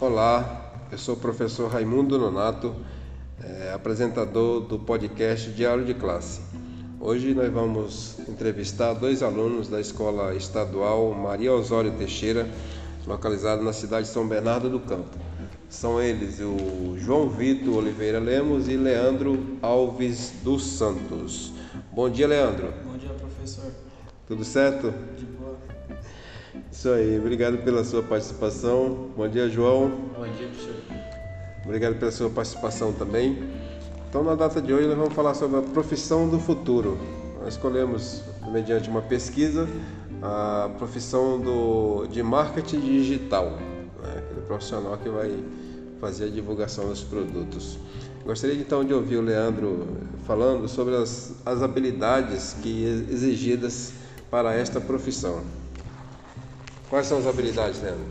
Olá, eu sou o professor Raimundo Nonato, é, apresentador do podcast Diário de Classe. Hoje nós vamos entrevistar dois alunos da Escola Estadual Maria Osório Teixeira, localizada na cidade de São Bernardo do Campo. São eles o João Vitor Oliveira Lemos e Leandro Alves dos Santos. Bom dia, Leandro. Bom dia, professor. Tudo certo? De. Isso aí, obrigado pela sua participação. Bom dia, João. Bom dia, professor. Obrigado pela sua participação também. Então, na data de hoje, nós vamos falar sobre a profissão do futuro. Nós escolhemos, mediante uma pesquisa, a profissão do, de marketing digital, né? aquele profissional que vai fazer a divulgação dos produtos. Gostaria então de ouvir o Leandro falando sobre as, as habilidades que exigidas para esta profissão. Quais são as habilidades, Leandro?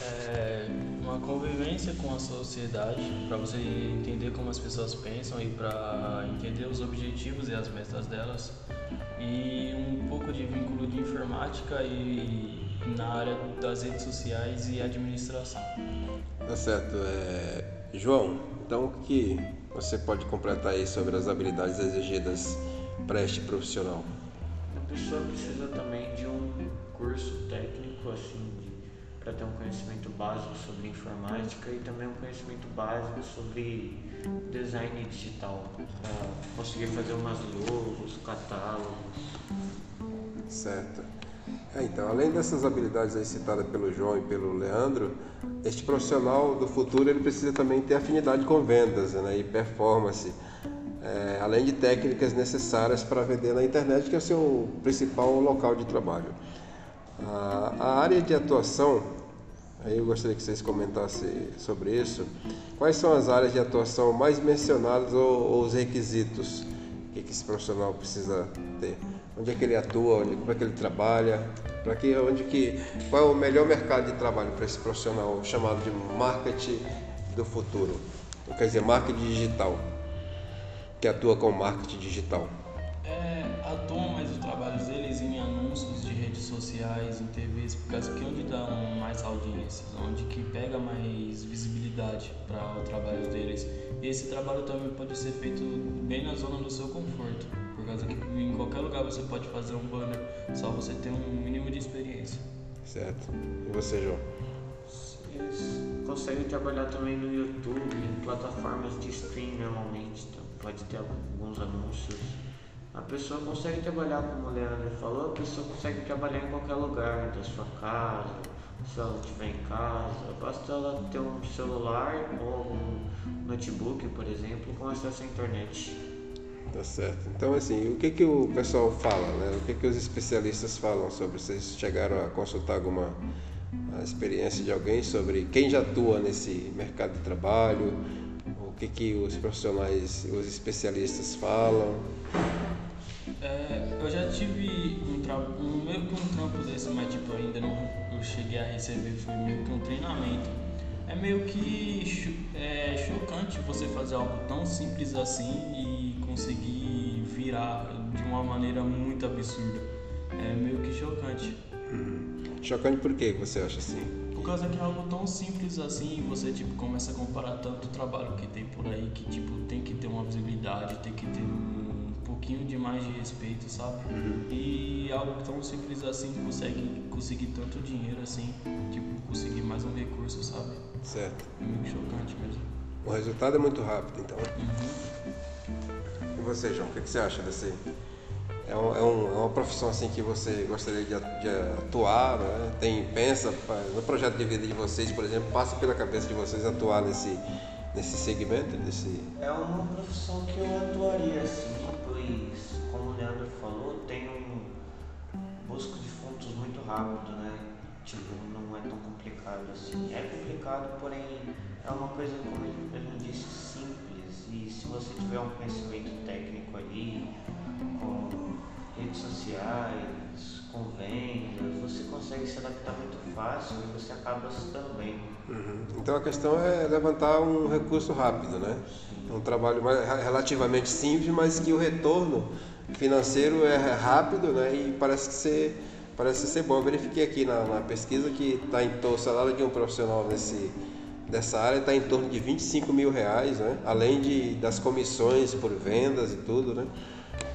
É uma convivência com a sociedade, para você entender como as pessoas pensam e para entender os objetivos e as metas delas. E um pouco de vínculo de informática e na área das redes sociais e administração. Tá certo. É... João, então o que você pode completar aí sobre as habilidades exigidas para este profissional? Pessoa precisa também de um curso técnico, assim, para ter um conhecimento básico sobre informática e também um conhecimento básico sobre design digital, para conseguir fazer umas logos, catálogos. Certo. É, então, além dessas habilidades aí citadas pelo João e pelo Leandro, este profissional do futuro ele precisa também ter afinidade com vendas né, e performance, é, além de técnicas necessárias para vender na internet, que é o seu principal local de trabalho. A, a área de atuação, aí eu gostaria que vocês comentassem sobre isso. Quais são as áreas de atuação mais mencionadas ou, ou os requisitos que, esse profissional precisa ter? onde é que ele atua, onde, como é que ele trabalha, para que, onde que, qual é o melhor mercado de trabalho para esse profissional chamado de marketing do futuro, quer dizer, marketing digital, que atua com marketing digital. É, atuam mais os trabalhos deles em anúncios de redes sociais, em TVs, por causa que onde dá mais audiências, onde que pega mais visibilidade para o trabalho deles. E esse trabalho também pode ser feito bem na zona do seu conforto, por causa que em qualquer lugar você pode fazer um banner, só você ter um mínimo de experiência. Certo. E você, João? Eles conseguem trabalhar também no YouTube, em plataformas de stream normalmente, então pode ter alguns anúncios. A pessoa consegue trabalhar, como o Leandro falou, a pessoa consegue trabalhar em qualquer lugar da sua casa, se ela estiver em casa, basta ela ter um celular ou um notebook, por exemplo, com acesso à internet. Tá certo. Então, assim, o que que o pessoal fala, né? O que que os especialistas falam sobre? Vocês chegaram a consultar alguma a experiência de alguém sobre quem já atua nesse mercado de trabalho? O que que os profissionais, os especialistas falam? É, eu já tive um, tra... um meio que um trampo desse, mas tipo, ainda não eu cheguei a receber, foi meio que um treinamento. É meio que é, chocante você fazer algo tão simples assim e conseguir virar de uma maneira muito absurda. É meio que chocante. Hum. Chocante por que você acha assim? Por causa que é algo tão simples assim, e você tipo começa a comparar tanto trabalho que tem por aí que tipo tem que ter uma visibilidade, tem que ter um pouquinho de mais de respeito, sabe? Uhum. E algo tão simples assim consegue conseguir tanto dinheiro assim, tipo conseguir mais um recurso, sabe? Certo. É meio chocante mesmo. O resultado é muito rápido, então. Uhum. E você, João, o que, que você acha desse? É, um, é, um, é, uma profissão assim que você gostaria de, atuar, né? Tem pensa no projeto de vida de vocês, por exemplo, passa pela cabeça de vocês atuar nesse nesse segmento, nesse. É uma profissão que eu atuaria sim, pois como o Leandro falou, tem um busco de fundos muito rápido, né? Tipo, não é tão complicado assim. É complicado, porém é uma coisa, como ele disse, simples. E se você tiver um conhecimento técnico ali, com redes sociais, com vendas, você consegue se adaptar muito fácil e você acaba se dando bem. Uhum. Então a questão é levantar um recurso rápido, né? Um trabalho relativamente simples, mas que o retorno financeiro é rápido, né? E parece que ser parece ser bom. Eu verifiquei aqui na, na pesquisa que está em torno o salário de um profissional nesse dessa área está em torno de 25 mil reais, né? além de, das comissões por vendas e tudo. Né?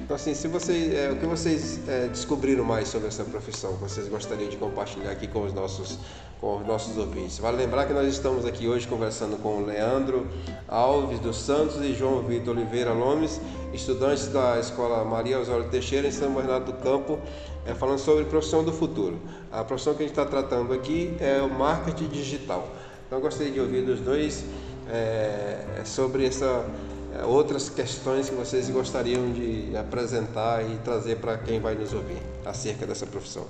Então, assim, se vocês, é, o que vocês é, descobriram mais sobre essa profissão, vocês gostariam de compartilhar aqui com os nossos com os nossos ouvintes. Vale lembrar que nós estamos aqui hoje conversando com o Leandro Alves dos Santos e João Vitor Oliveira Lomes, estudantes da Escola Maria Osório Teixeira em São Bernardo do Campo, é, falando sobre profissão do futuro. A profissão que a gente está tratando aqui é o marketing digital. Então, eu gostaria de ouvir dos dois é, sobre essa é, outras questões que vocês gostariam de apresentar e trazer para quem vai nos ouvir acerca dessa profissão.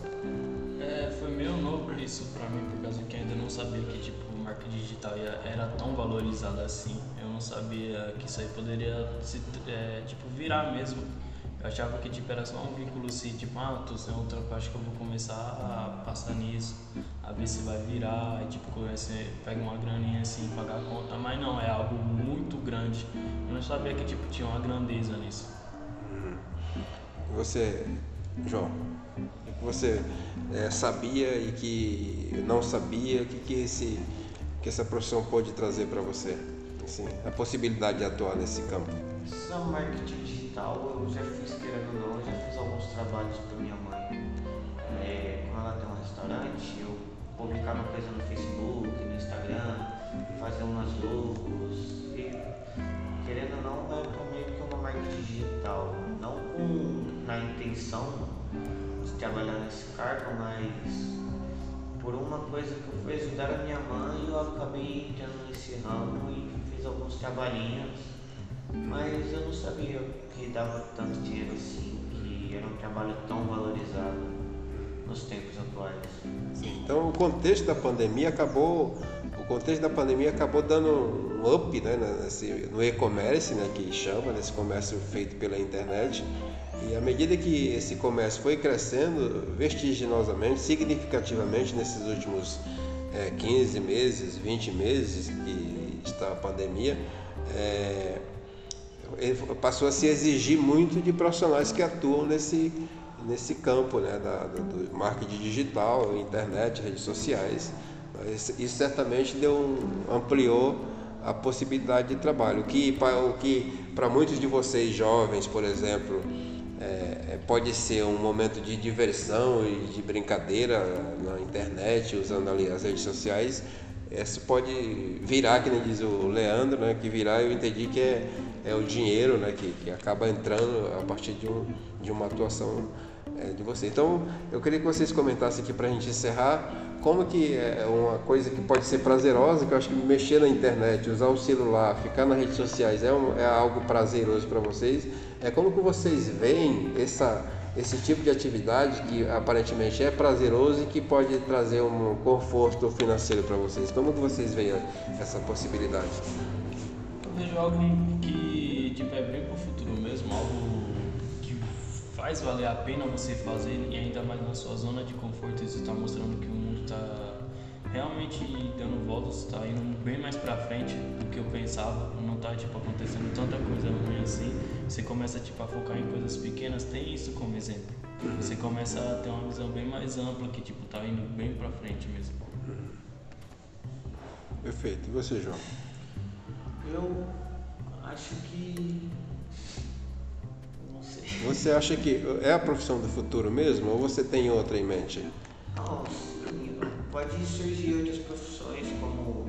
É, foi meio novo isso para mim, por causa que ainda não sabia que tipo marketing digital era tão valorizado assim. Eu não sabia que isso aí poderia se, é, tipo virar mesmo eu achava que tipo, era só um vínculo assim, tipo, ah, tô sem outra parte que eu vou começar a passar nisso, a ver se vai virar, e tipo, você pega uma graninha assim, pagar a conta, mas não, é algo muito grande. Eu não sabia que tipo, tinha uma grandeza nisso. Uhum. Você, João, o que você é, sabia e que não sabia, o que, que, esse, que essa profissão pode trazer para você? Assim, a possibilidade de atuar nesse campo. São marketing digital, eu já fiz, querendo ou não, eu já fiz alguns trabalhos para minha mãe. É, como ela tem um restaurante, eu publicava coisa no Facebook, no Instagram, fazia umas logos. E, querendo ou não, é meio que uma marca digital. Não com, na intenção de trabalhar nesse cargo, mas por uma coisa que eu fui ajudar a minha mãe, eu acabei entrando nesse ramo e fiz alguns trabalhinhos mas eu não sabia que dava tanto dinheiro assim, que era um trabalho tão valorizado nos tempos atuais. Então o contexto da pandemia acabou, o contexto da pandemia acabou dando um up né, nesse, no e-commerce, né, que chama, nesse comércio feito pela internet. E à medida que esse comércio foi crescendo vertiginosamente, significativamente nesses últimos é, 15 meses, 20 meses que está a pandemia, é, passou a se exigir muito de profissionais que atuam nesse, nesse campo né, da, do marketing digital, internet, redes sociais. Isso certamente deu um, ampliou a possibilidade de trabalho. O que para que, muitos de vocês jovens, por exemplo, é, é, pode ser um momento de diversão e de brincadeira na internet, usando ali as redes sociais, isso pode virar, que nem diz o Leandro, né, que virar eu entendi que é, é o dinheiro né, que, que acaba entrando a partir de, um, de uma atuação é, de você. Então, eu queria que vocês comentassem aqui para a gente encerrar como que é uma coisa que pode ser prazerosa, que eu acho que mexer na internet, usar o celular, ficar nas redes sociais é, um, é algo prazeroso para vocês. É como que vocês veem essa esse tipo de atividade que aparentemente é prazeroso e que pode trazer um conforto financeiro para vocês. Como que vocês veem essa possibilidade? Eu vejo algo que tipo, é bem para o futuro mesmo, algo faz valer a pena você fazer e ainda mais na sua zona de conforto, isso está mostrando que o mundo está realmente dando voltas, está indo bem mais para frente do que eu pensava, não está tipo acontecendo tanta coisa ruim assim. Você começa tipo a focar em coisas pequenas, tem isso como exemplo. Você começa a ter uma visão bem mais ampla que tipo tá indo bem para frente mesmo. Perfeito. E você, João? Eu acho que. Você acha que é a profissão do futuro mesmo ou você tem outra em mente? Não, pode surgir outras profissões como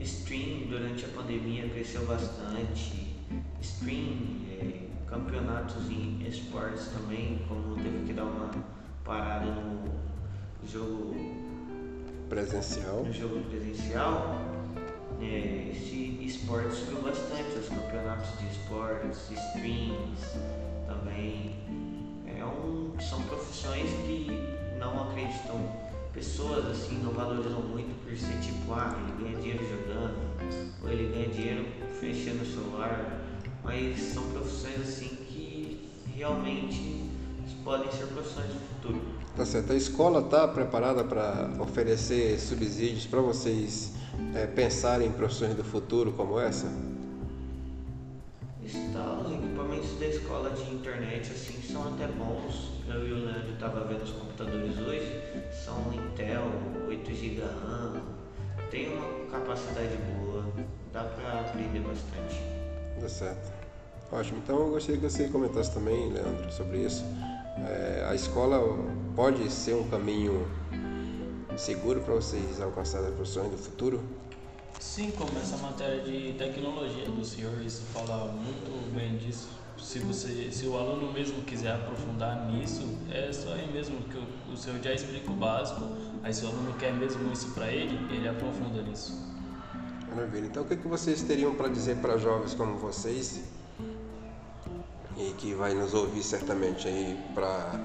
stream durante a pandemia cresceu bastante, stream, é, campeonatos em esportes também, como teve que dar uma parada no jogo presencial, no jogo presencial, é, esse esporte subiu bastante, os campeonatos de esportes, streams também. É um, são profissões que não acreditam pessoas assim não valorizam muito por ser tipo, ah, ele ganha dinheiro jogando, ou ele ganha dinheiro fechando o celular, mas são profissões assim que realmente podem ser profissões do futuro. Tá certo. A escola está preparada para oferecer subsídios para vocês é, pensarem em profissões do futuro como essa? Está, escola de internet assim são até bons. Eu e o Leandro estava vendo os computadores hoje, são Intel, 8 GB RAM, tem uma capacidade boa, dá para aprender bastante. Dá certo. Ótimo. Então eu gostaria que você comentasse também, Leandro, sobre isso. É, a escola pode ser um caminho seguro para vocês alcançarem as profissões do futuro? Sim, como essa matéria de tecnologia do senhor, isso fala muito bem disso. Se, você, se o aluno mesmo quiser aprofundar nisso, é só aí mesmo que o, o senhor já explica o básico. Aí se o aluno quer mesmo isso para ele, ele aprofunda nisso. Maravilha. Então o que, que vocês teriam para dizer para jovens como vocês e que vai nos ouvir certamente aí para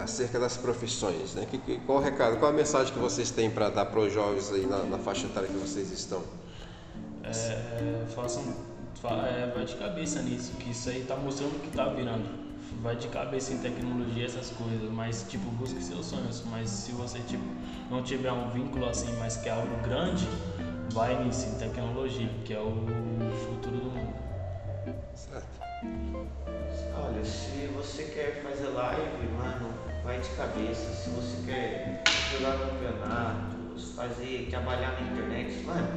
acerca das profissões, né? Que, que, qual o recado, qual a mensagem que vocês têm para dar para os jovens aí na, na, faixa etária que vocês estão? É, façam, é, vai de cabeça nisso, que isso aí está mostrando o que está virando. Vai de cabeça em tecnologia essas coisas, mas tipo busque seus sonhos. Mas se você tipo não tiver um vínculo assim, mas que é algo grande, vai nisso em tecnologia, que é o futuro do mundo. Certo. Olha, se você quer fazer live, mano, vai de cabeça. Se você quer jogar campeonatos, fazer, trabalhar na internet, mano,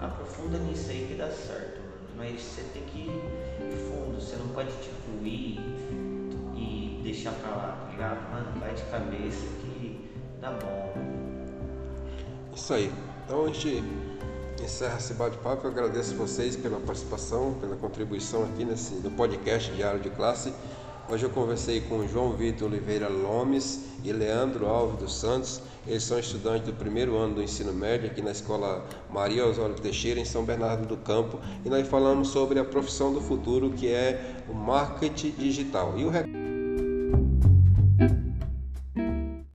aprofunda nisso aí que dá certo. Mas você tem que ir fundo, você não pode tipo ir e deixar pra lá, tá ligado? Mano, vai de cabeça que dá bom. Isso aí. Então a gente encerra esse bate-papo. Eu agradeço vocês pela participação, pela contribuição aqui nesse no podcast Diário de Classe. Hoje eu conversei com João Vitor Oliveira Lomes e Leandro Alves dos Santos. Eles são estudantes do primeiro ano do ensino médio aqui na Escola Maria Osório Teixeira, em São Bernardo do Campo. E nós falamos sobre a profissão do futuro, que é o marketing digital. E o